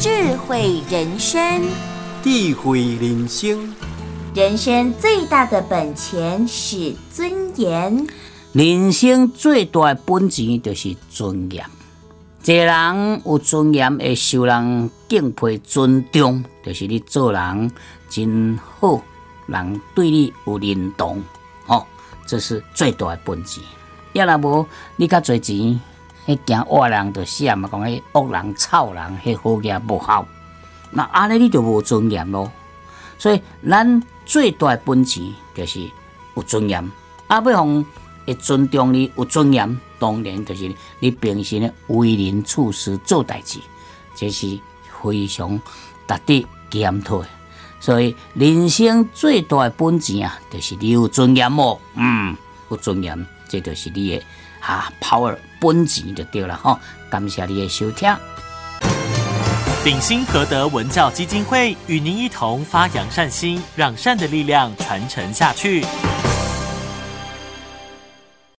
智慧人生，智慧人生，人生最大的本钱是尊严。人生最大的本钱就是尊严。一个人有尊严，会受人敬佩、尊重，就是你做人真好，人对你有认同，吼，这是最大的本钱。要若无你较侪钱，迄惊恶人就闪嘛，讲迄恶人、臭人，迄好嘢无效。那安尼你就无尊严咯。所以咱最大的本钱就是有尊严。啊，要互会尊重你、有尊严，当然就是你平时的为人处事、做代志，这是非常值得检讨的。所以人生最大的本钱啊，就是你有尊严哦。嗯，有尊严，这就是你的哈 power 本钱就对了哦。感谢你的收听。鼎新和德文教基金会与您一同发扬善心，让善的力量传承下去。